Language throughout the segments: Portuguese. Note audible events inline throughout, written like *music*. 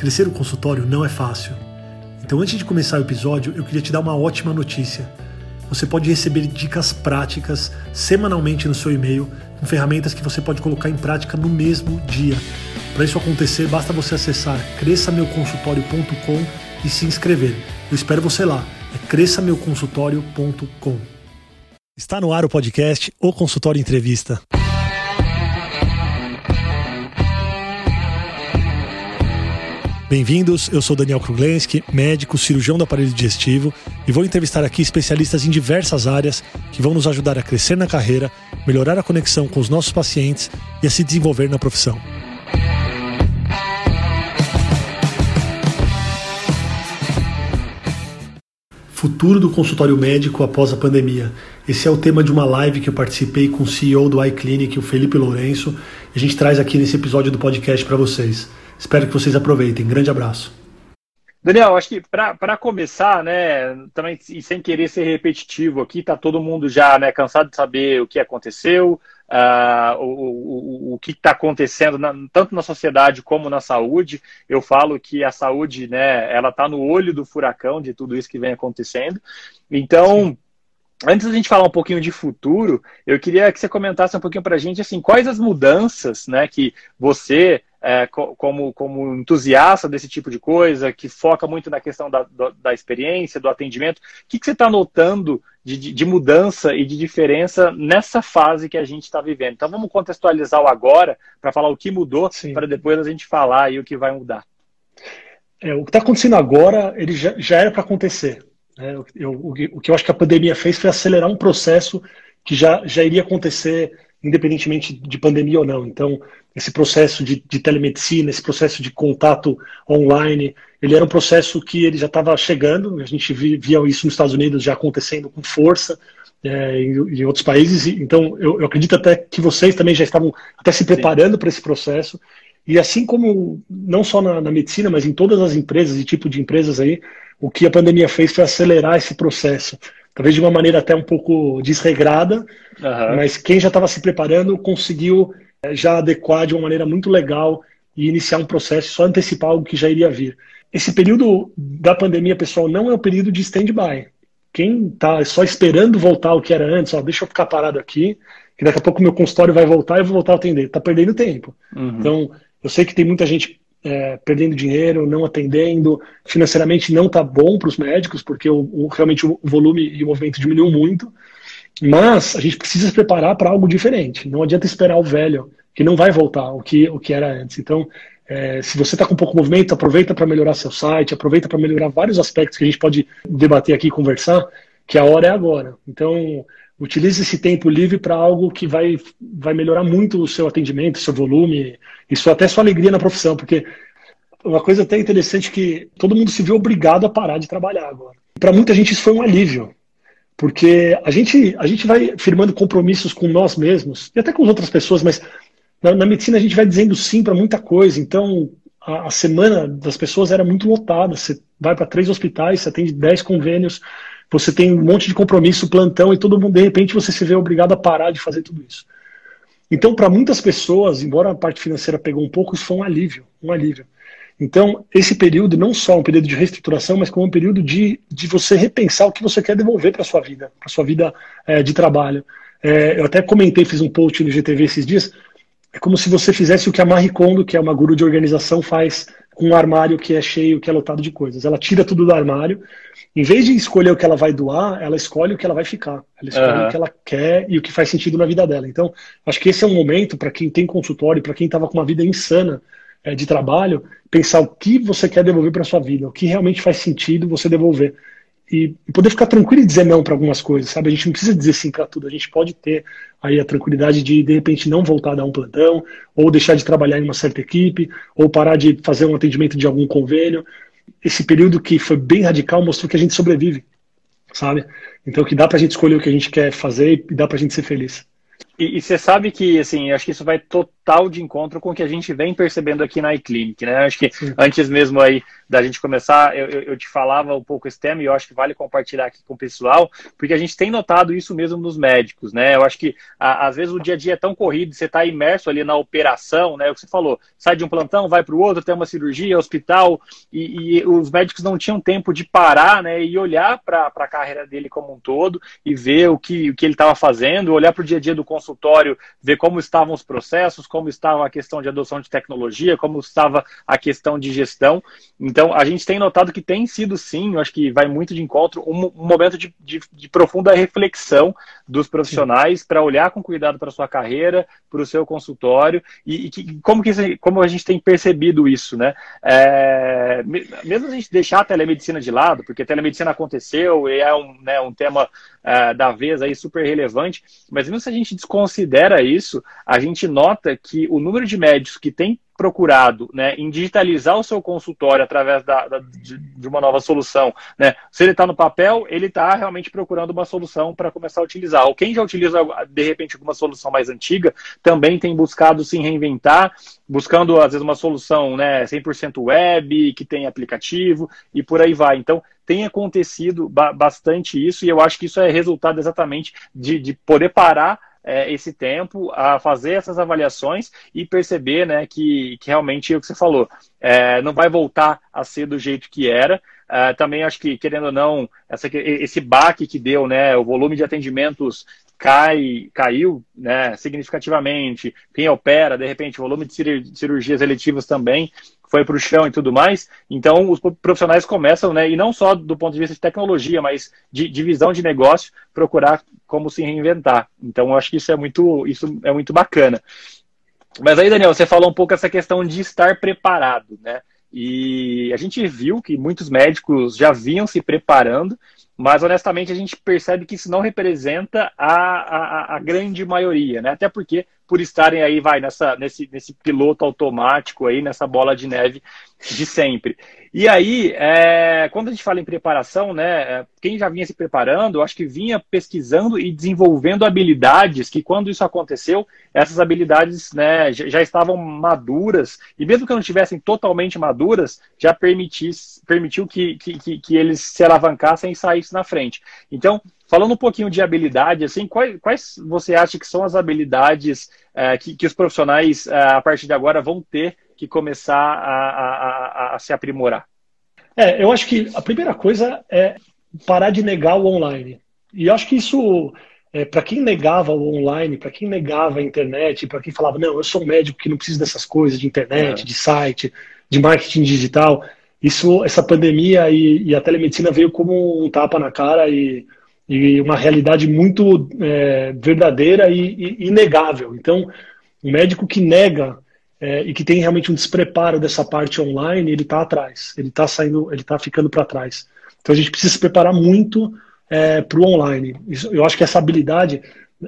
Crescer o consultório não é fácil. Então, antes de começar o episódio, eu queria te dar uma ótima notícia. Você pode receber dicas práticas semanalmente no seu e-mail, com ferramentas que você pode colocar em prática no mesmo dia. Para isso acontecer, basta você acessar cresçameuconsultório.com e se inscrever. Eu espero você lá. É cresçameuconsultório.com. Está no ar o podcast O Consultório Entrevista. Bem-vindos, eu sou Daniel Kruglenski, médico, cirurgião do aparelho digestivo e vou entrevistar aqui especialistas em diversas áreas que vão nos ajudar a crescer na carreira, melhorar a conexão com os nossos pacientes e a se desenvolver na profissão. Futuro do consultório médico após a pandemia. Esse é o tema de uma live que eu participei com o CEO do iClinic, o Felipe Lourenço, e a gente traz aqui nesse episódio do podcast para vocês. Espero que vocês aproveitem. Grande abraço. Daniel, acho que para começar, né, também e sem querer ser repetitivo aqui, tá todo mundo já né, cansado de saber o que aconteceu, uh, o, o, o que está acontecendo na, tanto na sociedade como na saúde. Eu falo que a saúde, né, ela está no olho do furacão de tudo isso que vem acontecendo. Então, Sim. Antes da gente falar um pouquinho de futuro, eu queria que você comentasse um pouquinho para a gente assim, quais as mudanças né, que você, é, como, como entusiasta desse tipo de coisa, que foca muito na questão da, da experiência, do atendimento, o que, que você está notando de, de, mudança e de diferença nessa fase que a gente está vivendo? Então vamos contextualizar o agora para falar o que mudou, para depois a gente falar aí o que vai mudar. É, o que está acontecendo agora, ele já, já era para acontecer. Né? Eu, eu, o que eu acho que a pandemia fez foi acelerar um processo que já, já iria acontecer independentemente de pandemia ou não. Então, esse processo de, de, telemedicina, esse processo de contato online, ele era um processo que ele já estava chegando, a gente via isso nos Estados Unidos já acontecendo com força, é, em, em, outros países, então eu, eu, acredito até que vocês também já estavam até se preparando para esse processo, e assim como, não só na, na medicina, mas em todas as empresas e tipo de empresas aí, o que a pandemia fez foi acelerar esse processo talvez de uma maneira até um pouco desregrada, uhum. mas quem já estava se preparando conseguiu eh, já adequar de uma maneira muito legal e iniciar um processo, só antecipar algo que já iria vir. Esse período da pandemia, pessoal, não é um período de stand-by. Quem está só esperando voltar ao que era antes, ó, deixa eu ficar parado aqui, que daqui a pouco meu consultório vai voltar e eu vou voltar a atender. Está perdendo tempo. Uhum. Então, eu sei que tem muita gente é, perdendo dinheiro, não atendendo, financeiramente não está bom para os médicos, porque o, o, realmente o volume e o movimento diminuiu muito. Mas a gente precisa se preparar para algo diferente. Não adianta esperar o velho, que não vai voltar o que, o que era antes. Então, é, se você está com pouco movimento, aproveita para melhorar seu site, aproveita para melhorar vários aspectos que a gente pode debater aqui e conversar, que a hora é agora. Então, utilize esse tempo livre para algo que vai, vai melhorar muito o seu atendimento, seu volume, isso até sua alegria na profissão, porque uma coisa até interessante é que todo mundo se viu obrigado a parar de trabalhar agora. Para muita gente isso foi um alívio, porque a gente, a gente vai firmando compromissos com nós mesmos e até com as outras pessoas, mas na, na medicina a gente vai dizendo sim para muita coisa. Então a, a, semana das pessoas era muito lotada. Você vai para três hospitais, você atende dez convênios, você tem um monte de compromisso, plantão e todo mundo de repente você se vê obrigado a parar de fazer tudo isso. Então, para muitas pessoas, embora a parte financeira pegou um pouco, isso foi um alívio, um alívio. Então, esse período não só um período de reestruturação, mas como um período de, de você repensar o que você quer devolver para sua vida, para sua vida é, de trabalho. É, eu até comentei, fiz um post no GTV esses dias. É como se você fizesse o que a Marie Kondo, que é uma guru de organização, faz com um armário que é cheio, que é lotado de coisas. Ela tira tudo do armário. Em vez de escolher o que ela vai doar, ela escolhe o que ela vai ficar. Ela escolhe uhum. o que ela quer e o que faz sentido na vida dela. Então, acho que esse é um momento para quem tem consultório, para quem estava com uma vida insana é, de trabalho, pensar o que você quer devolver para sua vida, o que realmente faz sentido você devolver e, poder ficar tranquilo e dizer não para algumas coisas, sabe? A gente não precisa dizer sim para tudo, a gente pode ter aí a tranquilidade de de repente não voltar a dar um plantão, ou deixar de trabalhar em uma certa equipe, ou parar de fazer um atendimento de algum convênio. Esse período que foi bem radical mostrou que a gente sobrevive, sabe? Então que dá para a gente escolher o que a gente quer fazer e dá para a gente ser feliz. E, você sabe que, assim, acho que isso vai total de encontro com o que a gente vem percebendo aqui na iClinic, né? Acho que Sim. antes mesmo aí da gente começar, eu, eu, te falava um pouco esse tema e eu acho que vale compartilhar aqui com o pessoal, porque a gente tem notado isso mesmo nos médicos, né? Eu acho que a, às vezes o dia a dia é tão corrido, você está imerso ali na operação, né? O que você falou, sai de um plantão, vai para o outro, tem uma cirurgia, hospital, e, e, os médicos não tinham tempo de parar, né? E olhar para a carreira dele como um todo e ver o que, o que ele estava fazendo, olhar para o dia a dia do consultório, ver como estavam os processos, como estava a questão de adoção de tecnologia, como estava a questão de gestão. Então, a gente tem notado que tem sido, sim, eu acho que vai muito de encontro, um, um momento de, de, de, profunda reflexão dos profissionais para olhar com cuidado para a sua carreira, para o seu consultório, e, e que, como, que, como a gente tem percebido isso, né? É, mesmo a gente deixar a telemedicina de lado, porque a telemedicina aconteceu e é um, né, um tema é, da vez aí super relevante, mas mesmo se a gente desconsidera isso, a gente nota que o número de médicos que tem procurado né, em digitalizar o seu consultório através da, da de, de, uma nova solução, né, se ele está no papel, ele está realmente procurando uma solução para começar a utilizar. Ou quem já utiliza, de repente, alguma solução mais antiga, também tem buscado se reinventar, buscando, às vezes, uma solução né, 100% web, que tem aplicativo e por aí vai. Então, tem acontecido bastante isso, e eu acho que isso é resultado exatamente de, de poder parar é, esse tempo a fazer essas avaliações e perceber né, que, que realmente é o que você falou, é, não vai voltar a ser do jeito que era. É, também acho que, querendo ou não, essa, esse baque que deu, né, o volume de atendimentos cai, caiu né, significativamente. Quem opera, de repente, o volume de cirurgias eletivas também foi para o chão e tudo mais. Então, os profissionais começam, né, e não só do ponto de vista de tecnologia, mas de, de visão de negócio, procurar como se reinventar. Então, eu acho que isso é muito, isso é muito bacana. Mas aí, Daniel, você falou um pouco essa questão de estar preparado, né? E a gente viu que muitos médicos já vinham se preparando, mas honestamente a gente percebe que isso não representa a, a, a grande maioria, né? Até porque por estarem aí, vai, nessa, nesse, nesse piloto automático aí, nessa bola de neve de sempre. E aí, é, quando a gente fala em preparação, né, é, quem já vinha se preparando, acho que vinha pesquisando e desenvolvendo habilidades que, quando isso aconteceu, essas habilidades né, já estavam maduras, e mesmo que não estivessem totalmente maduras, já permitisse, permitiu que, que, que, eles se alavancassem e saíssem na frente. Então, Falando um pouquinho de habilidade, assim, quais, quais você acha que são as habilidades é, que, que, os profissionais, é, a partir de agora, vão ter que começar a, a, a, a se aprimorar? É, eu acho que a primeira coisa é parar de negar o online. E eu acho que isso, é, para quem negava o online, para quem negava a internet, para quem falava, não, eu sou um médico que não precisa dessas coisas de internet, é. de site, de marketing digital, isso, essa pandemia e, e, a telemedicina veio como um tapa na cara e e uma realidade muito é, verdadeira e, e, inegável. Então, o médico que nega é, e que tem realmente um despreparo dessa parte online, ele está atrás, ele está saindo, ele está ficando para trás. Então, a gente precisa se preparar muito é, para o online. Isso, eu acho que essa habilidade,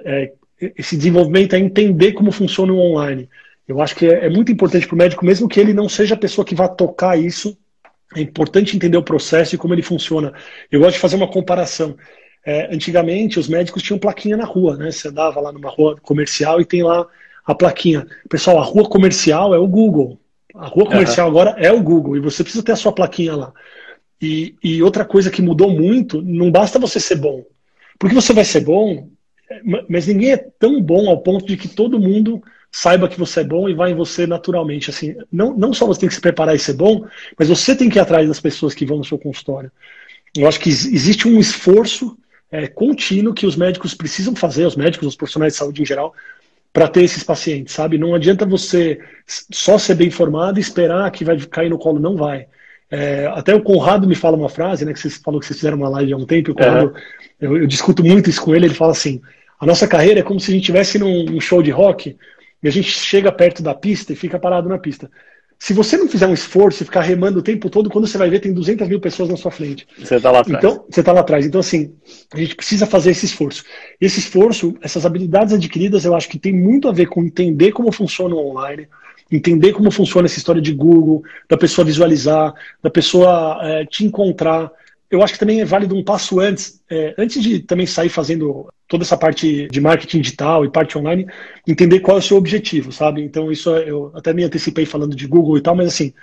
é, esse desenvolvimento é entender como funciona o online. Eu acho que é, é muito importante para o médico, mesmo que ele não seja a pessoa que vá tocar isso, é importante entender o processo e como ele funciona. Eu gosto de fazer uma comparação. É, antigamente, os médicos tinham plaquinha na rua, né? Você andava lá numa rua comercial e tem lá a plaquinha. Pessoal, a rua comercial é o Google. A rua comercial uhum. agora é o Google e você precisa ter a sua plaquinha lá. E, e, outra coisa que mudou muito, não basta você ser bom. Porque você vai ser bom, mas ninguém é tão bom ao ponto de que todo mundo saiba que você é bom e vai em você naturalmente. Assim, não, não só você tem que se preparar e ser bom, mas você tem que ir atrás das pessoas que vão no seu consultório. Eu acho que existe um esforço é, contínuo que os médicos precisam fazer, os médicos, os profissionais de saúde em geral, para ter esses pacientes, sabe? Não adianta você só ser bem informado e esperar que vai cair no colo, não vai. É, até o Conrado me fala uma frase, né? Que vocês falou que vocês fizeram uma live há um tempo, e o Conrado, eu, eu, discuto muito isso com ele, ele fala assim: a nossa carreira é como se a gente estivesse num, num show de rock e a gente chega perto da pista e fica parado na pista. Se você não fizer um esforço e ficar remando o tempo todo, quando você vai ver, tem 200 mil pessoas na sua frente. Você está lá atrás. Então, você está lá atrás. Então, assim, a gente precisa fazer esse esforço. Esse esforço, essas habilidades adquiridas, eu acho que tem muito a ver com entender como funciona o online, entender como funciona essa história de Google, da pessoa visualizar, da pessoa é, te encontrar. Eu acho que também é válido um passo antes, é, antes de também sair fazendo toda essa parte de marketing digital e parte online, entender qual é o seu objetivo, sabe? Então, isso é, eu até me antecipei falando de Google e tal, mas assim,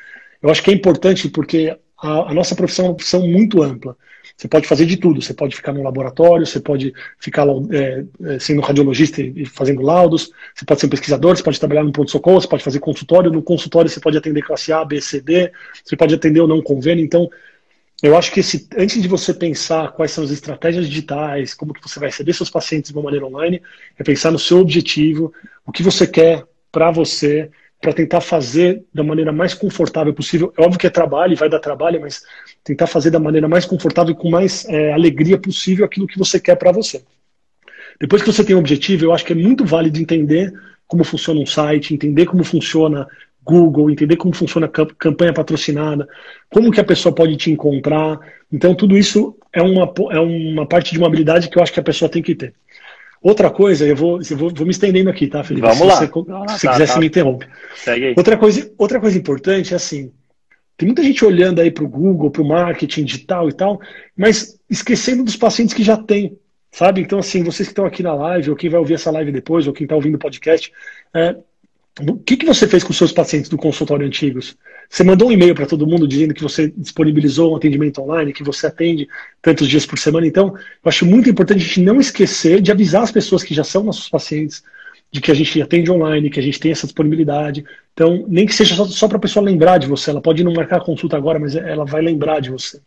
eu acho que é importante porque a, a nossa profissão é uma profissão muito ampla. Você pode fazer de tudo. Você pode ficar no laboratório, você pode ficar é, é, sendo radiologista e fazendo laudos, você pode ser um pesquisador, você pode trabalhar no pronto-socorro, você pode fazer consultório. No consultório você pode atender classe A, B, C, D, você pode atender ou não convênio. Então, eu acho que esse, antes de você pensar quais são as estratégias digitais, como que você vai receber seus pacientes de uma maneira online, é pensar no seu objetivo, o que você quer para você, para tentar fazer da maneira mais confortável possível. É óbvio que é trabalho, vai dar trabalho, mas tentar fazer da maneira mais confortável e com mais é, alegria possível aquilo que você quer para você. Depois que você tem um objetivo, eu acho que é muito válido entender como funciona um site, entender como funciona Google, entender como funciona a campanha patrocinada, como que a pessoa pode te encontrar. Então, tudo isso é uma, é uma parte de uma habilidade que eu acho que a pessoa tem que ter. Outra coisa, eu vou, eu vou, vou me estendendo aqui, tá, Felipe? Vamos se lá. Você, ah, se tá, quiser, tá. você me interrompe. Segue aí. Outra coisa, outra coisa importante é assim, tem muita gente olhando aí para o Google, para o marketing digital e tal, mas esquecendo dos pacientes que já tem, sabe? Então, assim, vocês que estão aqui na live, ou quem vai ouvir essa live depois, ou quem está ouvindo o podcast, é, o que, que você fez com seus pacientes do consultório antigos? Você mandou um e-mail para todo mundo dizendo que você disponibilizou um atendimento online, que você atende tantos dias por semana. Então, eu acho muito importante a gente não esquecer de avisar as pessoas que já são nossos pacientes de que a gente atende online, que a gente tem essa disponibilidade. Então, nem que seja só, só para a pessoa lembrar de você. Ela pode não marcar a consulta agora, mas ela vai lembrar de você.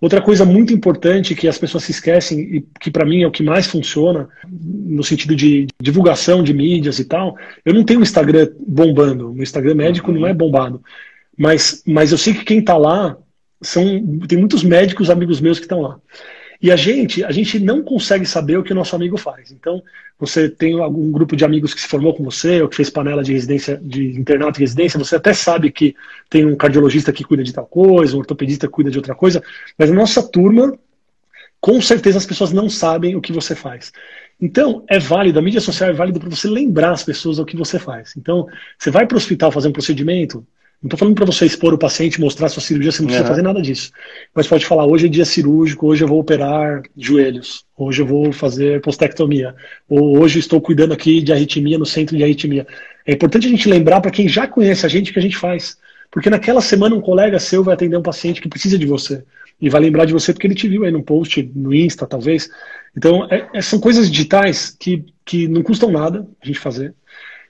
Outra coisa muito importante que as pessoas se esquecem e que para mim é o que mais funciona no sentido de divulgação de mídias e tal, eu não tenho um Instagram bombando, o Instagram médico não é bombado, mas, mas eu sei que quem está lá são tem muitos médicos amigos meus que estão lá. E a gente, a gente não consegue saber o que o nosso amigo faz. Então, você tem algum grupo de amigos que se formou com você, ou que fez panela de residência, de internato e residência, você até sabe que tem um cardiologista que cuida de tal coisa, um ortopedista que cuida de outra coisa, mas na nossa turma, com certeza as pessoas não sabem o que você faz. Então, é válido, a mídia social é válida para você lembrar as pessoas o que você faz. Então, você vai para o hospital fazer um procedimento, não estou falando para você expor o paciente, mostrar sua cirurgia, você não precisa uhum. fazer nada disso. Mas pode falar, hoje é dia cirúrgico, hoje eu vou operar joelhos, hoje eu vou fazer postectomia, ou hoje estou cuidando aqui de arritmia no centro de arritmia. É importante a gente lembrar para quem já conhece a gente o que a gente faz. Porque naquela semana um colega seu vai atender um paciente que precisa de você. E vai lembrar de você porque ele te viu aí no post, no Insta, talvez. Então, é, é, são coisas digitais que, que não custam nada a gente fazer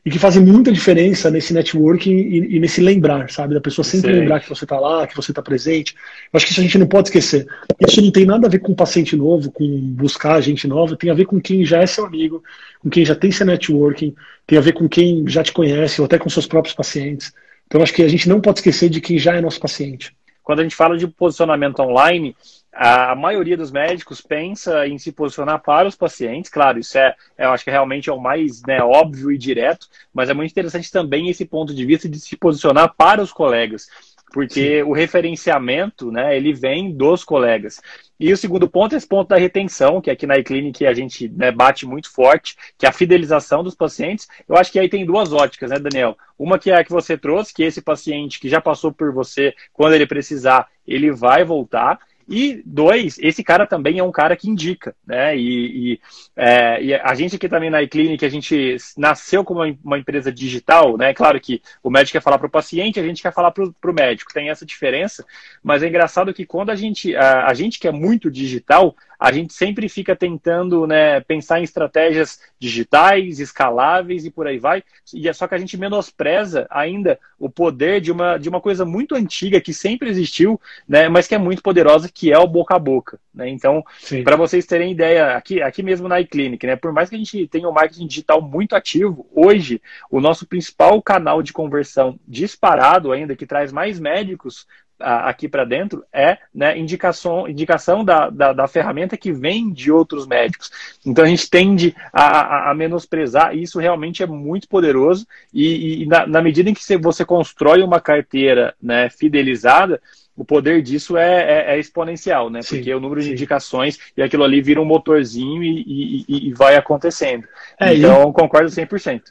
e que fazem muita diferença nesse networking e, e nesse lembrar, sabe? Da pessoa sempre Sim. lembrar que você está lá, que você está presente. Eu acho que isso a gente não pode esquecer. Isso não tem nada a ver com paciente novo, com buscar gente nova, tem a ver com quem já é seu amigo, com quem já tem seu networking, tem a ver com quem já te conhece, ou até com seus próprios pacientes. Então, acho que a gente não pode esquecer de quem já é nosso paciente. Quando a gente fala de posicionamento online, a maioria dos médicos pensa em se posicionar para os pacientes, claro, isso é, eu acho que realmente é o mais né, óbvio e direto, mas é muito interessante também esse ponto de vista de se posicionar para os colegas porque Sim. o referenciamento, né, ele vem dos colegas. E o segundo ponto é esse ponto da retenção, que aqui na iClinic a gente né, bate muito forte, que é a fidelização dos pacientes. Eu acho que aí tem duas óticas, né, Daniel? Uma que é a que você trouxe, que esse paciente que já passou por você, quando ele precisar, ele vai voltar. E dois, esse cara também é um cara que indica, né? E, e, é, e a gente aqui também na iClinic, a gente nasceu como uma empresa digital, né? Claro que o médico quer falar para o paciente, a gente quer falar para o médico, tem essa diferença, mas é engraçado que quando a gente, a, a gente que é muito digital, a gente sempre fica tentando né, pensar em estratégias digitais, escaláveis e por aí vai. E é só que a gente menospreza ainda o poder de uma, de uma coisa muito antiga que sempre existiu, né, mas que é muito poderosa, que é o boca a boca. Né? Então, para vocês terem ideia, aqui, aqui mesmo na iClinic, né, por mais que a gente tenha um marketing digital muito ativo, hoje o nosso principal canal de conversão disparado ainda, que traz mais médicos aqui para dentro é né, indicação, indicação da, da, da, ferramenta que vem de outros médicos. Então a gente tende a, a, a menosprezar, e isso realmente é muito poderoso, e, e na, na, medida em que você constrói uma carteira né, fidelizada, o poder disso é, é, é exponencial, né? Sim, Porque o número sim. de indicações e aquilo ali vira um motorzinho e, e, e vai acontecendo. É, então, concordo 100%.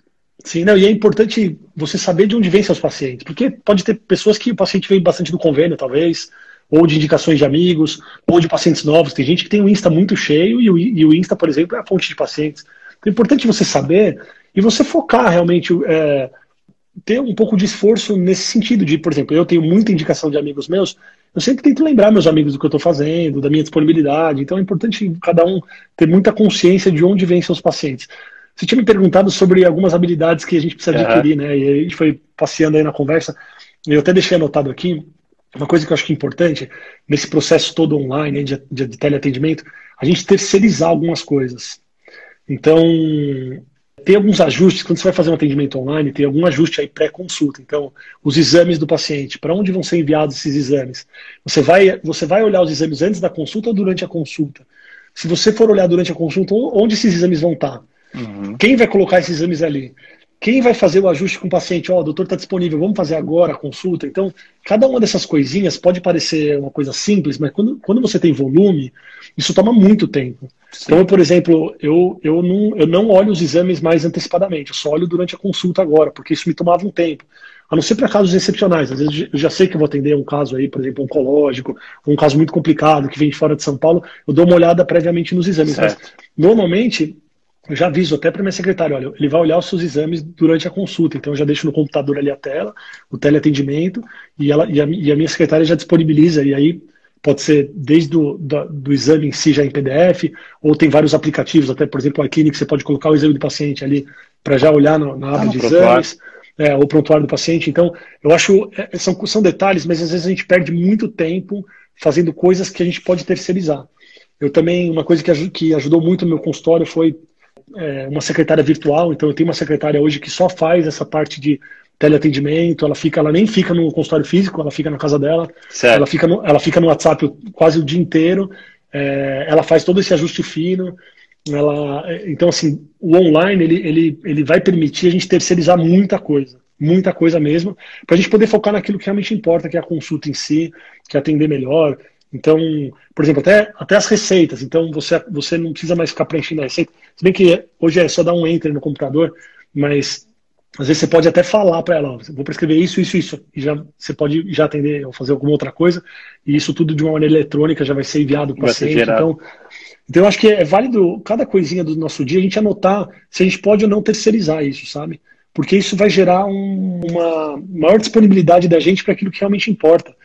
Sim, não, e é importante você saber de onde vem seus pacientes, porque pode ter pessoas que o paciente veio bastante do convênio, talvez, ou de indicações de amigos, ou de pacientes novos. Tem gente que tem o Insta muito cheio e o, e o Insta, por exemplo, é a fonte de pacientes. Então é importante você saber e você focar realmente, é, ter um pouco de esforço nesse sentido de, por exemplo, eu tenho muita indicação de amigos meus, eu sempre tento lembrar meus amigos do que eu estou fazendo, da minha disponibilidade. Então é importante cada um ter muita consciência de onde vêm seus pacientes. Você tinha me perguntado sobre algumas habilidades que a gente precisa adquirir, né? E a gente foi passeando aí na conversa. Eu até deixei anotado aqui uma coisa que eu acho que é importante nesse processo todo online de, de, de teleatendimento, a gente terceirizar algumas coisas. Então, tem alguns ajustes, quando você vai fazer um atendimento online, tem algum ajuste aí pré-consulta. Então, os exames do paciente, para onde vão ser enviados esses exames? Você vai, você vai olhar os exames antes da consulta ou durante a consulta? Se você for olhar durante a consulta, onde esses exames vão estar? Uhum. Quem vai colocar esses exames ali? Quem vai fazer o ajuste com o paciente? Ó, oh, o doutor está disponível, vamos fazer agora a consulta. Então, cada uma dessas coisinhas pode parecer uma coisa simples, mas quando, quando você tem volume, isso toma muito tempo. Sim. Então, por exemplo, eu, eu, não, eu não olho os exames mais antecipadamente, eu só olho durante a consulta agora, porque isso me tomava um tempo. A não ser para casos excepcionais. Às vezes eu já sei que eu vou atender um caso aí, por exemplo, oncológico, um caso muito complicado que vem de fora de São Paulo, eu dou uma olhada previamente nos exames. Certo. Mas, normalmente, eu já aviso até para minha secretária, olha, ele vai olhar os seus exames durante a consulta, então eu já deixo no computador ali a tela, o teleatendimento, e, ela, e, a, e a minha secretária já disponibiliza, e aí pode ser desde do, do, do, exame em si já em PDF, ou tem vários aplicativos, até por exemplo a Clinic, você pode colocar o exame do paciente ali para já olhar no, na aba ah, de exames, é, ou prontuário do paciente. Então, eu acho, é, são, são detalhes, mas às vezes a gente perde muito tempo fazendo coisas que a gente pode terceirizar. Eu também, uma coisa que, que ajudou muito no meu consultório foi é, uma secretária virtual, então eu tenho uma secretária hoje que só faz essa parte de teleatendimento, ela fica, ela nem fica no consultório físico, ela fica na casa dela, certo. ela fica no, ela fica no WhatsApp quase o dia inteiro, é, ela faz todo esse ajuste fino, ela, então assim, o online ele, ele, ele vai permitir a gente terceirizar muita coisa, muita coisa mesmo, para a gente poder focar naquilo que realmente importa, que é a consulta em si, que é atender melhor, então, por exemplo, até, até as receitas. Então, você, você não precisa mais ficar preenchendo a receita. Se bem que hoje é só dar um enter no computador, mas às vezes você pode até falar para ela, vou prescrever isso, isso, isso, e já você pode já atender ou fazer alguma outra coisa, e isso tudo de uma maneira eletrônica já vai ser enviado para o paciente. Então, então, eu acho que é válido cada coisinha do nosso dia a gente anotar se a gente pode ou não terceirizar isso, sabe? Porque isso vai gerar um, uma maior disponibilidade da gente para aquilo que realmente importa.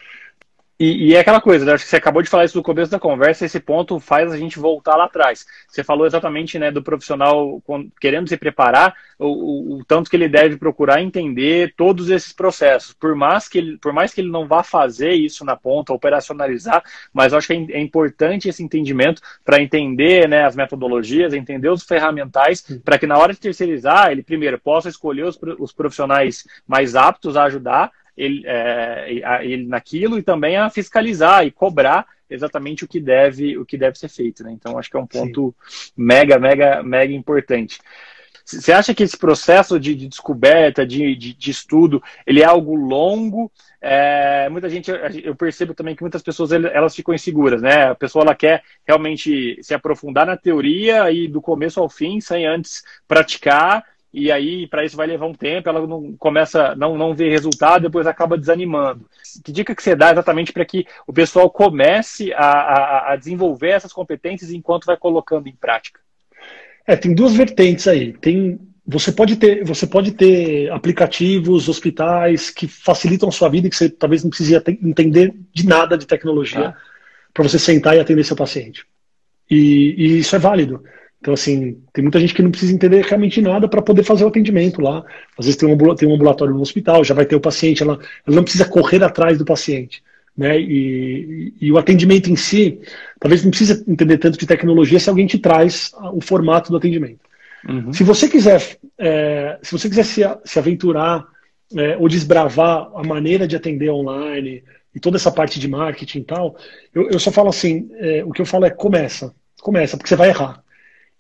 E, e, é aquela coisa, né? acho que você acabou de falar isso no começo da conversa, esse ponto faz a gente voltar lá atrás. Você falou exatamente né, do profissional querendo se preparar, o, o, o, tanto que ele deve procurar entender todos esses processos. Por mais que ele, por mais que ele não vá fazer isso na ponta, operacionalizar, mas acho que é, é importante esse entendimento para entender né, as metodologias, entender os ferramentais, para que na hora de terceirizar, ele primeiro possa escolher os, os profissionais mais aptos a ajudar ele, é, ele naquilo e também a fiscalizar e cobrar exatamente o que deve o que deve ser feito, né? Então acho que é um ponto Sim. mega mega mega importante. Você acha que esse processo de, de descoberta, de, de, de, estudo, ele é algo longo? É, muita gente, eu percebo também que muitas pessoas elas ficam inseguras, né? A pessoa ela quer realmente se aprofundar na teoria e do começo ao fim, sem antes praticar e aí para isso vai levar um tempo, ela não começa não não vê resultado, depois acaba desanimando. Que dica que você dá exatamente para que o pessoal comece a, a, a, desenvolver essas competências enquanto vai colocando em prática? É, tem duas vertentes aí. Tem você pode ter você pode ter aplicativos, hospitais que facilitam a sua vida e que você talvez não precise entender de nada de tecnologia ah. para você sentar e atender seu paciente. E, e isso é válido. Então, assim, tem muita gente que não precisa entender realmente nada para poder fazer o atendimento lá. Às vezes tem um, tem um ambulatório no hospital, já vai ter o paciente, ela, ela não precisa correr atrás do paciente. Né? E, e, o atendimento em si, talvez não precisa entender tanto de tecnologia se alguém te traz o formato do atendimento. Uhum. Se você quiser, é, se você quiser se, se aventurar é, ou desbravar a maneira de atender online e toda essa parte de marketing e tal, eu, eu só falo assim, é, o que eu falo é começa, começa, porque você vai errar.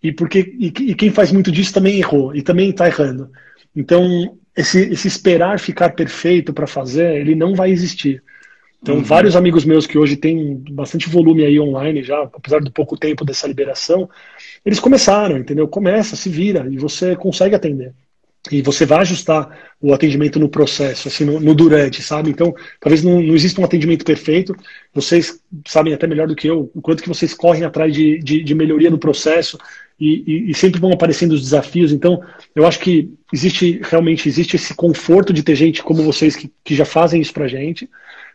E, porque, e, e quem faz muito disso também errou, e também está errando. Então, esse, esse esperar ficar perfeito para fazer, ele não vai existir. Então, uhum. vários amigos meus que hoje têm bastante volume aí online já, apesar do pouco tempo dessa liberação, eles começaram, entendeu? Começa, se vira e você consegue atender. E você vai ajustar o atendimento no processo, assim, no, no durante, sabe? Então, talvez não, não, exista um atendimento perfeito. Vocês sabem até melhor do que eu o quanto que vocês correm atrás de, de, de melhoria no processo e, e, e, sempre vão aparecendo os desafios. Então, eu acho que existe realmente existe esse conforto de ter gente como vocês que, que já fazem isso para gente.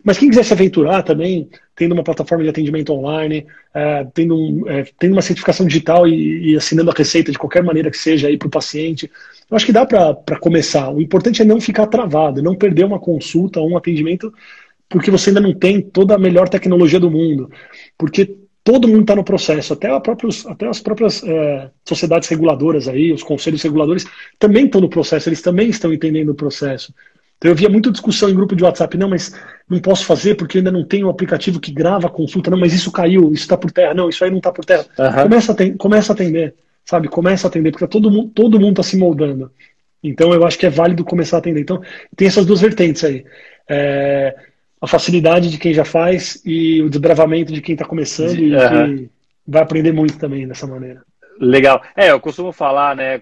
Mas quem quiser se aventurar também, tendo uma plataforma de atendimento online, é, tendo, um, é, tendo uma certificação digital e, e, assinando a receita de qualquer maneira que seja aí para o paciente, eu acho que dá para começar. O importante é não ficar travado, não perder uma consulta ou um atendimento porque você ainda não tem toda a melhor tecnologia do mundo. Porque todo mundo está no processo, até, próprios, até as próprias é, sociedades reguladoras aí, os conselhos reguladores também estão no processo, eles também estão entendendo o processo. Então eu via muita discussão em grupo de WhatsApp, não, mas não posso fazer porque ainda não tenho um aplicativo que grava a consulta, não, mas isso caiu, isso está por terra, não, isso aí não está por terra. Uhum. Começa, a atender, começa a atender, sabe? Começa a atender, porque todo mundo todo mundo está se moldando. Então eu acho que é válido começar a atender. Então tem essas duas vertentes aí. É, a facilidade de quem já faz e o desbravamento de quem está começando e que vai aprender muito também dessa maneira. Legal. É, eu costumo falar, né,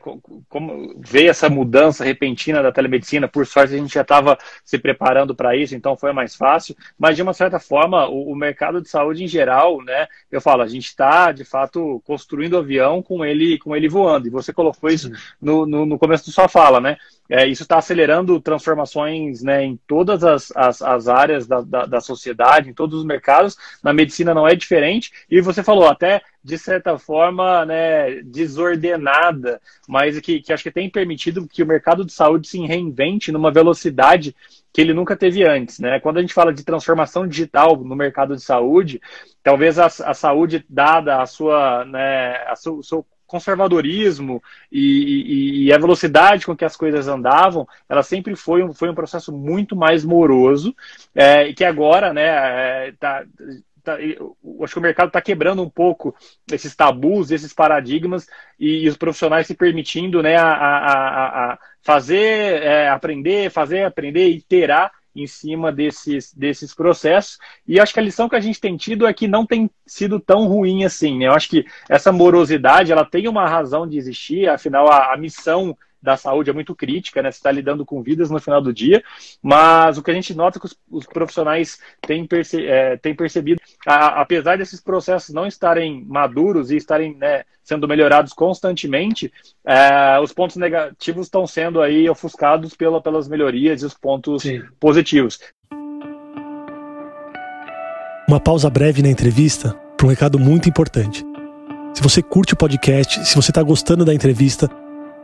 como veio essa mudança repentina da telemedicina, por sorte a gente já estava se preparando para isso, então foi mais fácil, mas de uma certa forma, o, o, mercado de saúde em geral, né, eu falo, a gente está, de fato, construindo o avião com ele, com ele voando, e você colocou isso no, no, no começo da sua fala, né, é, isso está acelerando transformações né, em todas as, as, as áreas da, da, da, sociedade, em todos os mercados. Na medicina não é diferente. E você falou até, de certa forma, né, desordenada, mas que, que acho que tem permitido que o mercado de saúde se reinvente numa velocidade que ele nunca teve antes. Né? Quando a gente fala de transformação digital no mercado de saúde, talvez a, a saúde, dada a sua, né, a o seu conservadorismo e, e, e, a velocidade com que as coisas andavam, ela sempre foi um, foi um processo muito mais moroso, é, que agora, né, é, tá, tá, acho que o mercado está quebrando um pouco esses tabus, esses paradigmas, e, e os profissionais se permitindo, né, a, a, a fazer, é, aprender, fazer, aprender, iterar em cima desses, desses processos. E acho que a lição que a gente tem tido é que não tem sido tão ruim assim. Né? Eu acho que essa morosidade ela tem uma razão de existir, afinal, a, a missão da saúde é muito crítica, né? Você está lidando com vidas no final do dia, mas o que a gente nota é que os, os profissionais têm, perce, é, têm percebido, a, apesar desses processos não estarem maduros e estarem né, sendo melhorados constantemente, é, os pontos negativos estão sendo aí ofuscados pela, pelas melhorias e os pontos Sim. positivos. Uma pausa breve na entrevista para um recado muito importante. Se você curte o podcast, se você está gostando da entrevista,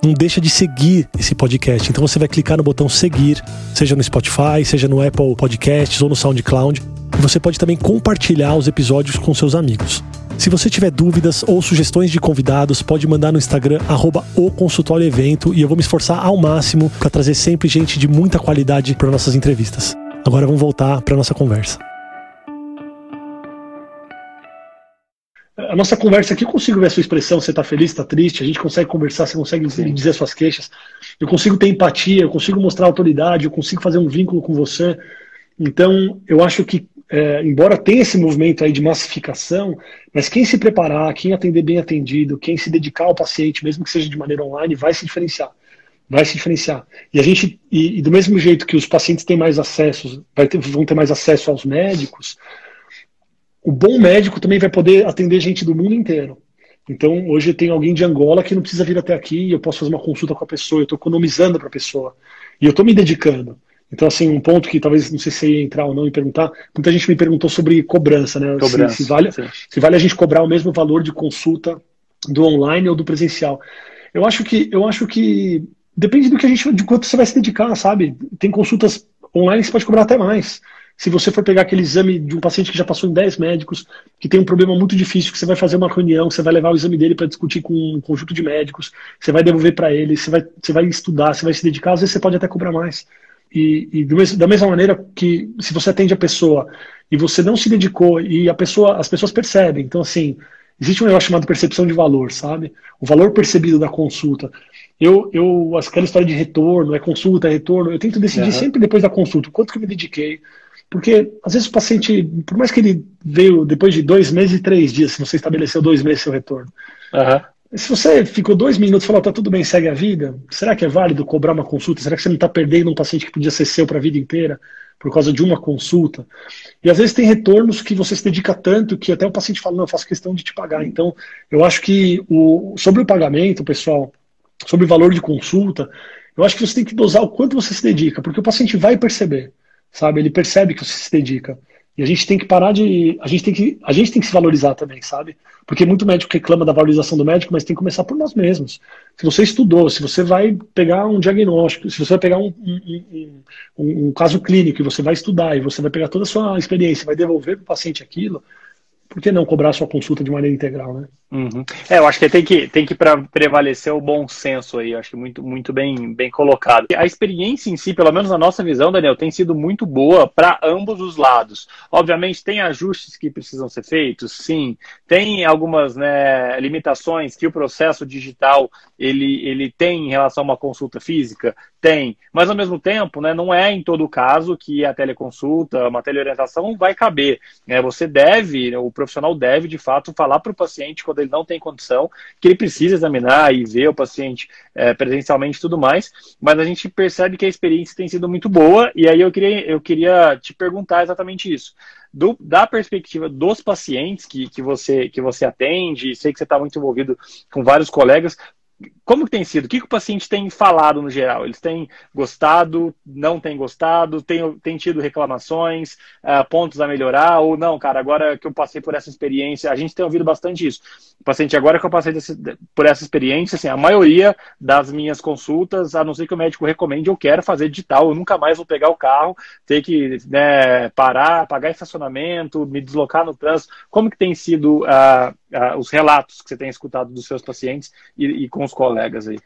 não deixa de seguir esse podcast. Então você vai clicar no botão seguir, seja no Spotify, seja no Apple Podcasts ou no SoundCloud. E você pode também compartilhar os episódios com seus amigos. Se você tiver dúvidas ou sugestões de convidados, pode mandar no Instagram arroba o consultório evento e eu vou me esforçar ao máximo para trazer sempre gente de muita qualidade para nossas entrevistas. Agora vamos voltar para nossa conversa. A nossa conversa aqui, eu consigo ver a sua expressão, você está feliz, está triste, a gente consegue conversar, você consegue Sim. dizer suas queixas, eu consigo ter empatia, eu consigo mostrar autoridade, eu consigo fazer um vínculo com você. Então, eu acho que, é, embora tenha esse movimento aí de massificação, mas quem se preparar, quem atender bem atendido, quem se dedicar ao paciente, mesmo que seja de maneira online, vai se diferenciar. Vai se diferenciar. E a gente, e, e do mesmo jeito que os pacientes têm mais acesso, ter, vão ter mais acesso aos médicos, o bom médico também vai poder atender gente do mundo inteiro. Então, hoje tem alguém de Angola que não precisa vir até aqui e eu posso fazer uma consulta com a pessoa, eu estou economizando para a pessoa. E eu estou me dedicando. Então, assim, um ponto que talvez, não sei se ia entrar ou não e perguntar, muita gente me perguntou sobre cobrança, né? Cobrança, se, se, vale, se vale a gente cobrar o mesmo valor de consulta do online ou do presencial. Eu acho que, eu acho que depende do que a gente, de quanto você vai se dedicar, sabe? Tem consultas online que você pode cobrar até mais. Se você for pegar aquele exame de um paciente que já passou em 10 médicos, que tem um problema muito difícil, que você vai fazer uma reunião, você vai levar o exame dele para discutir com um conjunto de médicos, você vai devolver para ele, você vai, você vai estudar, você vai se dedicar, às vezes você pode até cobrar mais. E, e mesmo, da mesma maneira que se você atende a pessoa e você não se dedicou e a pessoa, as pessoas percebem. Então, assim, existe um negócio chamado percepção de valor, sabe? O valor percebido da consulta. Eu, eu, aquela história de retorno, é consulta, é retorno, eu tento decidir uhum. sempre depois da consulta, quanto que eu me dediquei, porque, às vezes, o paciente, por mais que ele veio depois de dois meses e três dias, se você estabeleceu dois meses seu retorno, uhum. Se você ficou dois minutos e falou, tá tudo bem, segue a vida, será que é válido cobrar uma consulta? Será que você não está perdendo um paciente que podia ser seu para a vida inteira por causa de uma consulta? E às vezes tem retornos que você se dedica tanto que até o paciente fala, não, eu faço questão de te pagar. Então, eu acho que o, sobre o pagamento, pessoal, sobre o valor de consulta, eu acho que você tem que dosar o quanto você se dedica, porque o paciente vai perceber, sabe? Ele percebe que você se dedica. E a gente tem que parar de. A gente tem que, a gente tem que se valorizar também, sabe? Porque muito médico reclama da valorização do médico, mas tem que começar por nós mesmos. Se você estudou, se você vai pegar um diagnóstico, se você vai pegar um, um, um, um caso clínico e você vai estudar e você vai pegar toda a sua experiência vai devolver para o paciente aquilo, por que não cobrar sua consulta de maneira integral, né? Uhum. É, eu acho que tem que, tem que prevalecer o bom senso aí, eu acho que muito, muito bem, bem colocado. A experiência em si, pelo menos na nossa visão, Daniel, tem sido muito boa para ambos os lados. Obviamente, tem ajustes que precisam ser feitos, sim. Tem algumas né, limitações que o processo digital ele, ele tem em relação a uma consulta física, tem. Mas, ao mesmo tempo, né, não é em todo caso que a teleconsulta, uma teleorientação vai caber. É, você deve, o profissional deve, de fato, falar para o paciente quando ele não tem condição, que ele precisa examinar e ver o paciente é, presencialmente e tudo mais, mas a gente percebe que a experiência tem sido muito boa, e aí eu queria, eu queria te perguntar exatamente isso. Do, da perspectiva dos pacientes que, que, você, que você atende, sei que você está muito envolvido com vários colegas, como que tem sido? O que, que, o paciente tem falado no geral? Eles têm gostado, não têm gostado, têm, têm tido reclamações, uh, pontos a melhorar, ou não, cara, agora que eu passei por essa experiência, a gente tem ouvido bastante isso. O paciente, agora que eu passei desse, por essa experiência, assim, a maioria das minhas consultas, a não ser que o médico recomende, eu quero fazer digital, eu nunca mais vou pegar o carro, ter que né, parar, pagar estacionamento, me deslocar no trânsito. Como que tem sido uh, uh, os relatos que você tem escutado dos seus pacientes e, e com os colegas aí?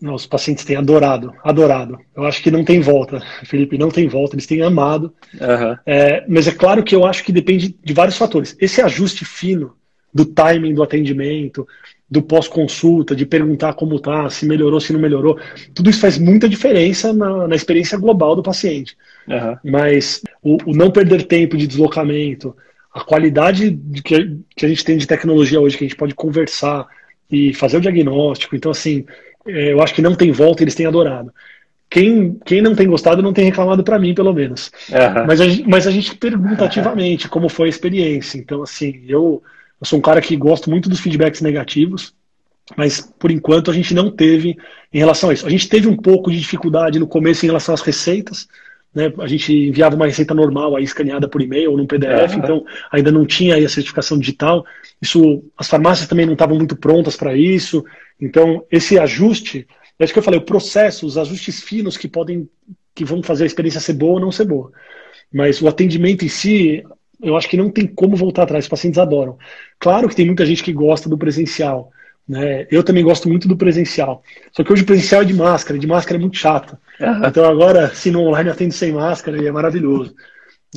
Os pacientes têm adorado, adorado. Eu acho que não tem volta, Felipe, não tem volta, eles têm amado. Uhum. É, mas é claro que eu acho que depende de vários fatores. Esse ajuste fino do timing do atendimento, do pós-consulta, de perguntar como tá, se melhorou, se não melhorou, tudo isso faz muita diferença na, na experiência global do paciente. Uhum. Mas o, o, não perder tempo de deslocamento, a qualidade de que, que a gente tem de tecnologia hoje, que a gente pode conversar, e fazer o diagnóstico. Então, assim, é, eu acho que não tem volta, eles têm adorado. Quem, quem não tem gostado não tem reclamado para mim, pelo menos. Uhum. Mas, a, mas a gente pergunta ativamente como foi a experiência. Então, assim, eu, eu sou um cara que gosto muito dos feedbacks negativos, mas por enquanto a gente não teve em relação a isso. A gente teve um pouco de dificuldade no começo em relação às receitas, né? A gente enviava uma receita normal aí escaneada por e-mail ou num PDF, uhum. então ainda não tinha aí a certificação digital. Isso, as farmácias também não estavam muito prontas para isso. Então, esse ajuste, é isso que eu falei, o processo, os ajustes finos que podem, que vão fazer a experiência ser boa ou não ser boa. Mas o atendimento em si, eu acho que não tem como voltar atrás, os pacientes adoram. Claro que tem muita gente que gosta do presencial, né? Eu também gosto muito do presencial. Só que hoje o presencial é de máscara, de máscara é muito chato. Uhum. Então agora, se no online atende sem máscara, é maravilhoso.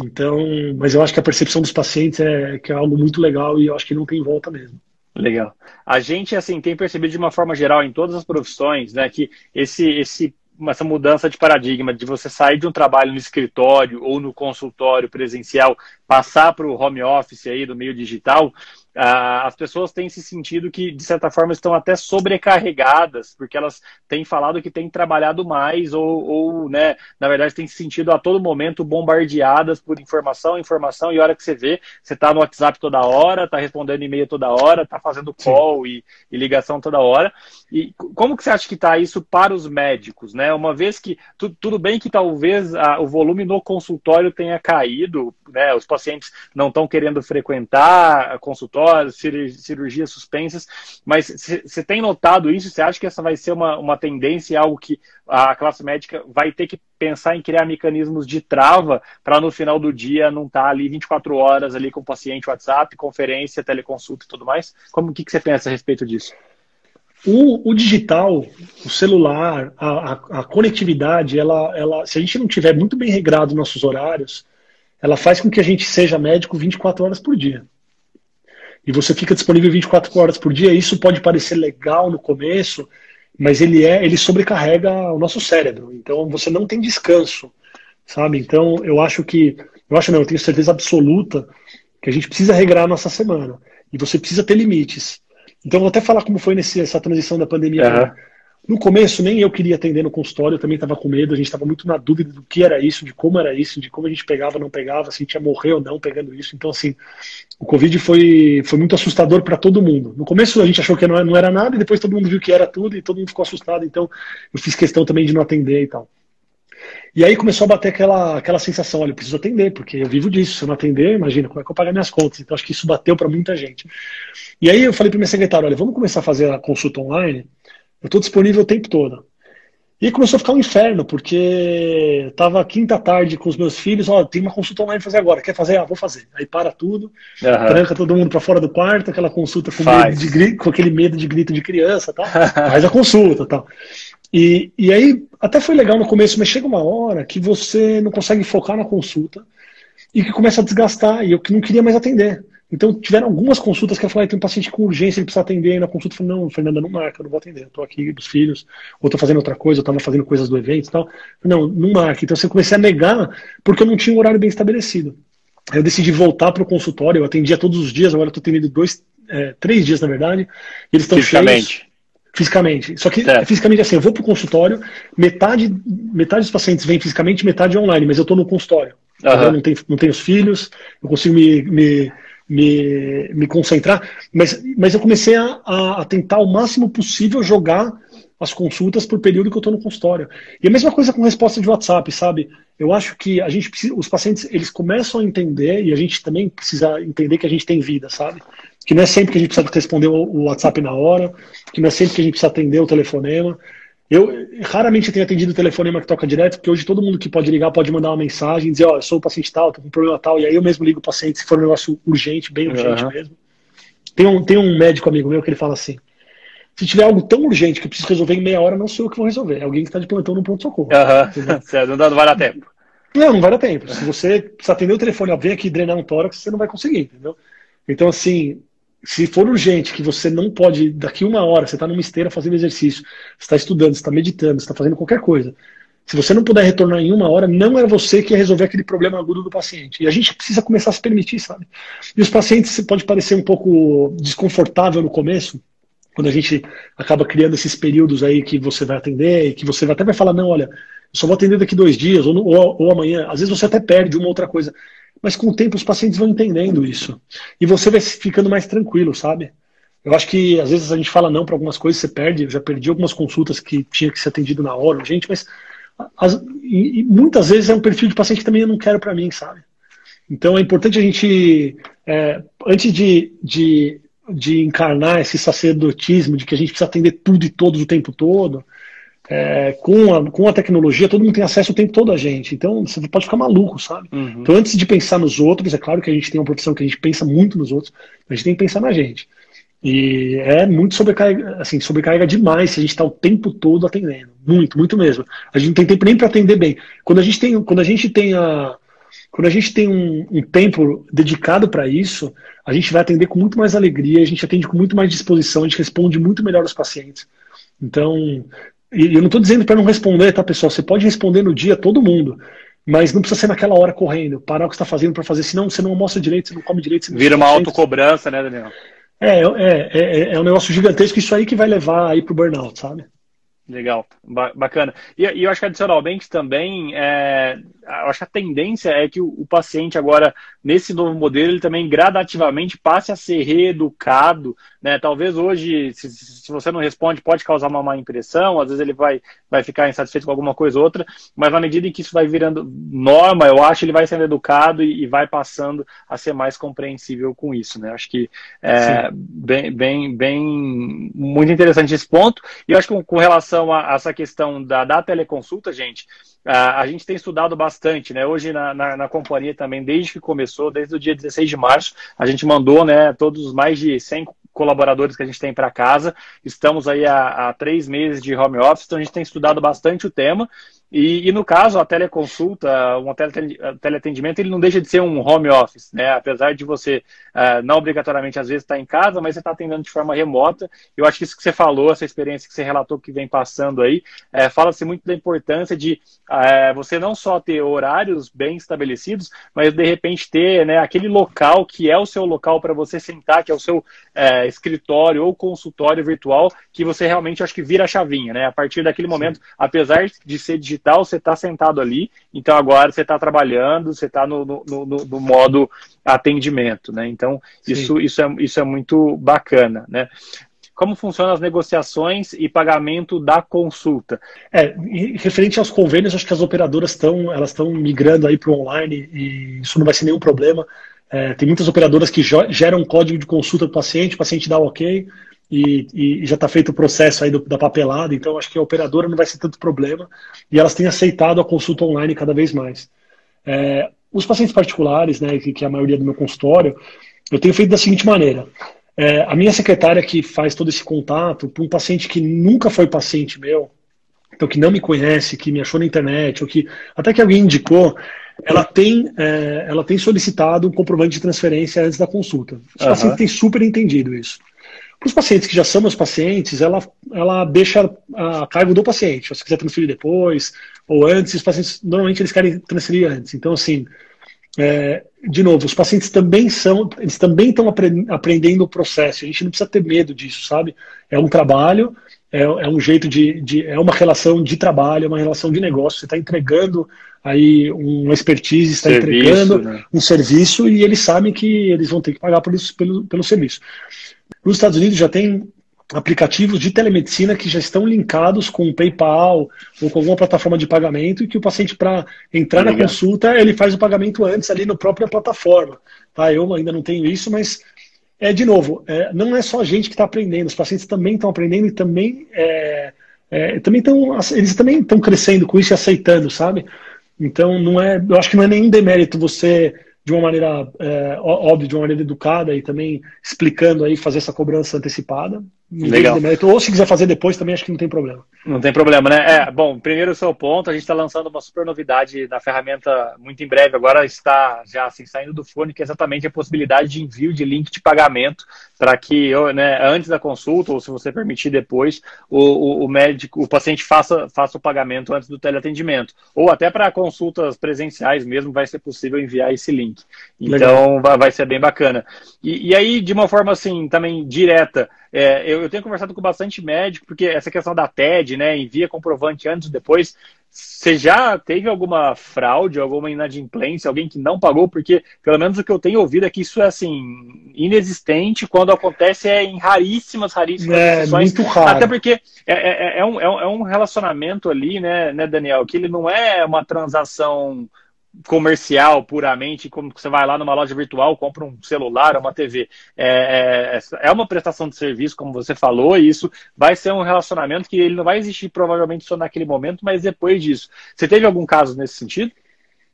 Então, mas eu acho que a percepção dos pacientes é que é algo muito legal e eu acho que não tem volta mesmo. Legal. A gente assim tem percebido de uma forma geral em todas as profissões, né, que esse esse essa mudança de paradigma de você sair de um trabalho no escritório ou no consultório presencial, passar para o home office aí do meio digital, ah, as pessoas têm se sentido que, de certa forma, estão até sobrecarregadas, porque elas têm falado que têm trabalhado mais, ou, ou né, na verdade, têm se sentido a todo momento bombardeadas por informação, informação, e a hora que você vê, você está no WhatsApp toda hora, está respondendo e-mail toda hora, está fazendo call e, e, ligação toda hora. E como que você acha que está isso para os médicos? Né? Uma vez que, tu, tudo bem que talvez a, o volume no consultório tenha caído, né, os pacientes não estão querendo frequentar consultório, consultórios, cirurgias suspensas, mas você tem notado isso? Você acha que essa vai ser uma, uma tendência, algo que a classe médica vai ter que pensar em criar mecanismos de trava para no final do dia não estar tá ali 24 horas ali com o paciente WhatsApp, conferência, teleconsulta e tudo mais? Como que, que você pensa a respeito disso? O, o, digital, o celular, a, a, a, conectividade, ela, ela, se a gente não tiver muito bem regrado nossos horários, ela faz com que a gente seja médico 24 horas por dia e você fica disponível 24 horas por dia, isso pode parecer legal no começo, mas ele é, ele sobrecarrega o nosso cérebro. Então você não tem descanso, sabe? Então eu acho que, eu acho não, eu tenho certeza absoluta que a gente precisa regrar a nossa semana e você precisa ter limites. Então, vou até falar como foi nesse, essa transição da pandemia. Uhum. No começo, nem eu queria atender no consultório, eu também estava com medo, a gente estava muito na dúvida do que era isso, de como era isso, de como a gente pegava, não pegava, se a gente ia morrer ou não pegando isso. Então, assim, o Covid foi, foi muito assustador para todo mundo. No começo a gente achou que não, era nada, e depois todo mundo viu que era tudo, e todo mundo ficou assustado, então eu fiz questão também de não atender e tal. E aí começou a bater aquela, aquela sensação, olha, eu preciso atender, porque eu vivo disso. Se eu não atender, imagina, como é que eu pagar minhas contas? Então acho que isso bateu para muita gente. E aí eu falei para minha secretária, olha, vamos começar a fazer a consulta online? Eu estou disponível o tempo todo. E começou a ficar um inferno, porque tava quinta tarde com os meus filhos, ó, tem uma consulta online fazer agora, quer fazer? Ah, vou fazer. Aí para tudo, uhum. tranca todo mundo para fora do quarto, aquela consulta com, de, com aquele medo de grito de criança, tal. *laughs* faz a consulta, tal. E, e aí até foi legal no começo, mas chega uma hora que você não consegue focar na consulta e que começa a desgastar, e eu que não queria mais atender. Então, tiveram algumas consultas que eu falei, tem um paciente com urgência, ele precisa atender, e na consulta eu falei, não, Fernanda, não marca, eu não vou atender, eu tô aqui dos filhos, ou tô fazendo outra coisa, eu tava fazendo coisas do evento e tal. Não, não marca. Então, assim, eu comecei a negar, porque eu não tinha um horário bem estabelecido. Aí eu decidi voltar para o consultório, eu atendia todos os dias, agora eu tô atendendo dois, é, três dias, na verdade, e eles estão cheios. Fisicamente. Só que certo. fisicamente assim, eu vou para o consultório, metade, metade dos pacientes vem fisicamente, metade online, mas eu estou no consultório. Uhum. Eu não tenho, não tenho os filhos, eu consigo me, me, me, me concentrar, mas, mas eu comecei a, a, tentar o máximo possível jogar as consultas por período que eu estou no consultório. E a mesma coisa com resposta de WhatsApp, sabe? Eu acho que a gente precisa, os pacientes eles começam a entender e a gente também precisa entender que a gente tem vida, sabe? que não é sempre que a gente precisa responder o WhatsApp na hora, que não é sempre que a gente precisa atender o telefonema. Eu raramente tenho atendido o telefonema que toca direto, porque hoje todo mundo que pode ligar pode mandar uma mensagem, dizer, ó, oh, eu sou o paciente tal, tô com um problema tal, e aí eu mesmo ligo o paciente se for um negócio urgente, bem urgente uhum. mesmo. Tem um, tem um médico amigo meu que ele fala assim, se tiver algo tão urgente que eu preciso resolver em meia hora, não sou eu que vou resolver, é alguém que está de plantão no pronto-socorro. Uhum. *laughs* não, não vai dar tempo. Não, não vai dar tempo. Se você precisa atender o telefone, ó, vem aqui drenar um tórax, você não vai conseguir, entendeu? Então, assim, se for urgente, que você não pode, daqui uma hora, você está numa esteira fazendo exercício, você está estudando, você está meditando, você está fazendo qualquer coisa. Se você não puder retornar em uma hora, não é você que ia resolver aquele problema agudo do paciente. E a gente precisa começar a se permitir, sabe? E os pacientes pode parecer um pouco desconfortável no começo, quando a gente acaba criando esses períodos aí que você vai atender e que você até vai falar, não, olha, eu só vou atender daqui dois dias ou, ou, ou amanhã. Às vezes você até perde uma outra coisa. Mas com o tempo os pacientes vão entendendo isso. E você vai ficando mais tranquilo, sabe? Eu acho que às vezes a gente fala não para algumas coisas, você perde. Eu já perdi algumas consultas que tinha que ser atendido na hora, gente, mas as, e, e muitas vezes é um perfil de paciente que também eu não quero para mim, sabe? Então é importante a gente, é, antes de, de, de encarnar esse sacerdotismo de que a gente precisa atender tudo e todos o tempo todo, é, com, a, com a tecnologia, todo mundo tem acesso o tempo todo a gente. Então, você pode ficar maluco, sabe? Uhum. Então, antes de pensar nos outros, é claro que a gente tem uma profissão que a gente pensa muito nos outros, a gente tem que pensar na gente. E é muito sobrecarga, assim, sobrecarga demais se a gente está o tempo todo atendendo. Muito, muito mesmo. A gente não tem tempo nem para atender bem. Quando a gente tem, quando a gente tem a, quando a gente tem um, um tempo dedicado para isso, a gente vai atender com muito mais alegria, a gente atende com muito mais disposição, a gente responde muito melhor aos pacientes. Então, e eu não estou dizendo para não responder, tá, pessoal? Você pode responder no dia todo mundo. Mas não precisa ser naquela hora correndo. Parar o que está fazendo para fazer, senão você não almoça direito, você não come direito. Você Vira uma autocobrança, né, Daniel? É, é, é, é, um negócio gigantesco, isso aí que vai levar aí pro burnout, sabe? Legal, ba bacana. E, e, eu acho que adicionalmente também, é, eu acho que a tendência é que o, o, paciente agora, nesse novo modelo, ele também gradativamente passe a ser reeducado. Né? Talvez hoje, se, se você não responde, pode causar uma má impressão, às vezes ele vai, vai ficar insatisfeito com alguma coisa ou outra, mas na medida em que isso vai virando norma, eu acho que ele vai sendo educado e, e vai passando a ser mais compreensível com isso. Né? Acho que é bem, bem, bem, muito interessante esse ponto. E eu acho que com, com relação a, a essa questão da, da teleconsulta, gente, a, a gente tem estudado bastante, né? Hoje na, na, na, companhia também, desde que começou, desde o dia 16 de março, a gente mandou, né, todos os mais de 100 colaboradores que a gente tem para casa. Estamos aí há, há, três meses de home office, então a gente tem estudado bastante o tema. E, e, no caso, a teleconsulta, um teleatendimento, ele não deixa de ser um home office, né? Apesar de você uh, não obrigatoriamente às vezes estar em casa, mas você está atendendo de forma remota. Eu acho que isso que você falou, essa experiência que você relatou que vem passando aí, é, fala-se muito da importância de uh, você não só ter horários bem estabelecidos, mas de repente ter né, aquele local que é o seu local para você sentar, que é o seu uh, escritório ou consultório virtual, que você realmente acho que vira a chavinha, né? A partir daquele momento, Sim. apesar de ser digital digital, você está sentado ali, então agora você está trabalhando, você está no, no, no, no, modo atendimento, né? Então, isso, isso, é, isso é muito bacana, né? Como funcionam as negociações e pagamento da consulta? É, referente aos convênios, acho que as operadoras estão elas estão migrando aí para o online e isso não vai ser nenhum problema. É, tem muitas operadoras que geram um código de consulta do paciente, o paciente dá o ok, e, e já está feito o processo aí do, da papelada, então acho que a operadora não vai ser tanto problema e elas têm aceitado a consulta online cada vez mais. É, os pacientes particulares, né, que, que, é a maioria do meu consultório, eu tenho feito da seguinte maneira. É, a minha secretária que faz todo esse contato, para um paciente que nunca foi paciente meu, então que não me conhece, que me achou na internet, ou que até que alguém indicou, ela tem, é, ela tem solicitado um comprovante de transferência antes da consulta. Os uhum. pacientes têm super entendido isso. Para os pacientes que já são meus pacientes, ela, ela deixa a cargo do paciente. Se quiser transferir depois ou antes, os pacientes normalmente eles querem transferir antes. Então, assim, é, de novo, os pacientes também são, eles também estão aprendendo o processo. A gente não precisa ter medo disso, sabe? É um trabalho, é, é um jeito de, de, é uma relação de trabalho, é uma relação de negócio. Você está entregando aí uma expertise, está entregando né? um serviço e eles sabem que eles vão ter que pagar por isso, pelo, pelo serviço. Nos Estados Unidos já tem aplicativos de telemedicina que já estão linkados com o PayPal ou com alguma plataforma de pagamento e que o paciente, para entrar na consulta, ele faz o pagamento antes ali na própria plataforma. Tá? Eu ainda não tenho isso, mas é de novo, é, não é só a gente que está aprendendo, os pacientes também estão aprendendo e também, é, é, também estão, eles também estão crescendo com isso e aceitando, sabe? Então não é, eu acho que não é nenhum demérito você de uma maneira é, óbvia, de uma maneira educada e também explicando aí fazer essa cobrança antecipada. Legal. Ou se quiser fazer depois também acho que não tem problema. Não tem problema, né? É, bom, primeiro o seu ponto, a gente está lançando uma super novidade da ferramenta muito em breve, agora está já assim saindo do fone, que é exatamente a possibilidade de envio de link de pagamento para que né, antes da consulta, ou se você permitir depois, o, o, o, médico, o paciente faça, faça o pagamento antes do teleatendimento. Ou até para consultas presenciais mesmo vai ser possível enviar esse link. Então vai, vai ser bem bacana. E, e aí, de uma forma assim, também direta, é, eu, eu, tenho conversado com bastante médico, porque essa questão da TED, né, envia comprovante antes e depois, você já teve alguma fraude, alguma inadimplência, alguém que não pagou? Porque, pelo menos o que eu tenho ouvido é que isso é, assim, inexistente, quando acontece é em raríssimas, raríssimas é, Muito raro. Até porque é, é, é, um, é um relacionamento ali, né, né, Daniel, que ele não é uma transação comercial puramente, como você vai lá numa loja virtual, compra um celular, uma TV. É, é, é, uma prestação de serviço, como você falou, e isso vai ser um relacionamento que ele não vai existir provavelmente só naquele momento, mas depois disso. Você teve algum caso nesse sentido?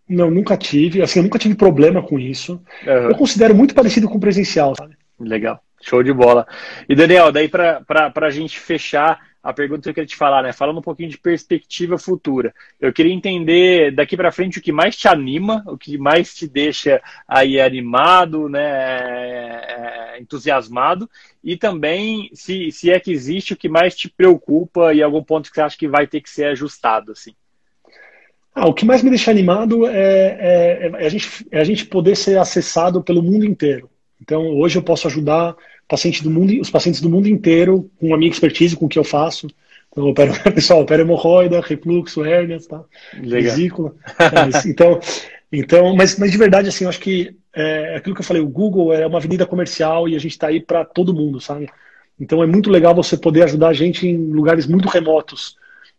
Não, nunca tive. Assim, eu nunca tive problema com isso. Uhum. Eu considero muito parecido com o presencial, sabe? Legal. Show de bola. E Daniel, daí para a gente fechar, a pergunta que eu queria te falar, né? Falando um pouquinho de perspectiva futura. Eu queria entender daqui para frente o que mais te anima, o que mais te deixa aí animado, né? É, entusiasmado, e também se, se é que existe o que mais te preocupa e algum ponto que você acha que vai ter que ser ajustado, assim. Ah, o que mais me deixa animado é, é, é, a gente, é a gente poder ser acessado pelo mundo inteiro. Então, hoje eu posso ajudar paciente do mundo, os pacientes do mundo inteiro com a minha expertise, com o que eu faço. Então, eu opero, *laughs* pessoal, opero hemorroida, refluxo, hérnias, tá? vesícula. É, *laughs* então, então mas, mas de verdade, assim, eu acho que é, aquilo que eu falei, o Google é uma avenida comercial e a gente está aí para todo mundo, sabe? Então é muito legal você poder ajudar a gente em lugares muito remotos,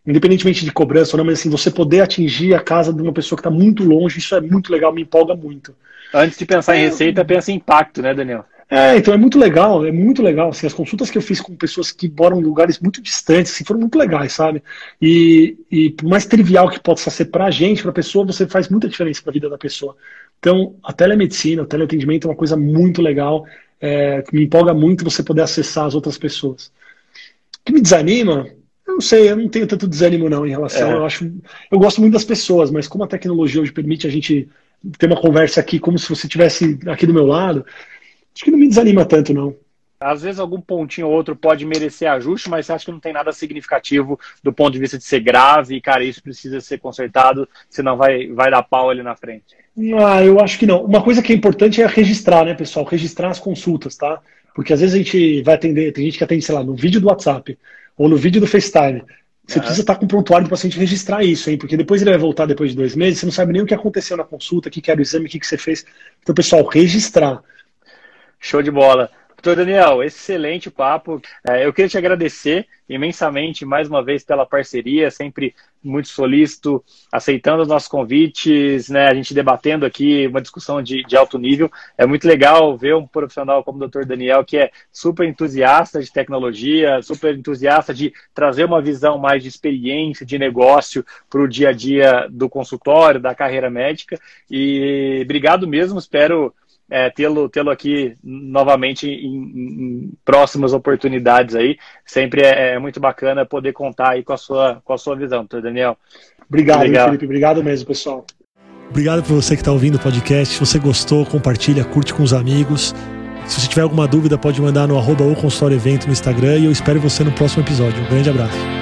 independentemente de cobrança ou não, mas assim, você poder atingir a casa de uma pessoa que está muito longe, isso é muito legal, me empolga muito. Antes de pensar em é, receita, pensa em impacto, né, Daniel? É, então é muito legal, é muito legal. Assim, as consultas que eu fiz com pessoas que moram em lugares muito distantes assim, foram muito legais, sabe? E, e por mais trivial que possa ser para a gente, para a pessoa, você faz muita diferença para a vida da pessoa. Então, a telemedicina, o teleatendimento é uma coisa muito legal, é, que me empolga muito você poder acessar as outras pessoas. O que me desanima, Eu não sei, eu não tenho tanto desânimo não em relação. É. Eu acho, eu gosto muito das pessoas, mas como a tecnologia hoje permite a gente ter uma conversa aqui como se você estivesse aqui do meu lado, acho que não me desanima tanto não. Às vezes algum pontinho ou outro pode merecer ajuste, mas você acha que não tem nada significativo do ponto de vista de ser grave e, cara, isso precisa ser consertado, senão vai, vai dar pau ali na frente. Ah, eu acho que não. Uma coisa que é importante é registrar, né, pessoal? Registrar as consultas, tá? Porque às vezes a gente vai atender, tem gente que atende, sei lá, no vídeo do WhatsApp ou no vídeo do FaceTime. Você precisa estar com o prontuário do paciente registrar isso, hein? Porque depois ele vai voltar depois de dois meses, você não sabe nem o que aconteceu na consulta, o que era o exame, o que, que você fez. Então, pessoal, registrar. Show de bola. Doutor Daniel, excelente papo. É, eu queria te agradecer imensamente mais uma vez pela parceria, sempre muito solícito, aceitando os nossos convites, né? A gente debatendo aqui uma discussão de, de alto nível. É muito legal ver um profissional como o doutor Daniel, que é super entusiasta de tecnologia, super entusiasta de trazer uma visão mais de experiência, de negócio para o dia a dia do consultório, da carreira médica. E obrigado mesmo, espero é, tê-lo tê aqui novamente em, em, próximas oportunidades aí. Sempre é, é, muito bacana poder contar aí com a sua, com a sua visão, doutor Daniel. Obrigado, Felipe. Obrigado mesmo, pessoal. Obrigado por você que está ouvindo o podcast. Se você gostou, compartilha, curte com os amigos. Se você tiver alguma dúvida, pode mandar no arroba ou consultório evento no Instagram e eu espero você no próximo episódio. Um grande abraço.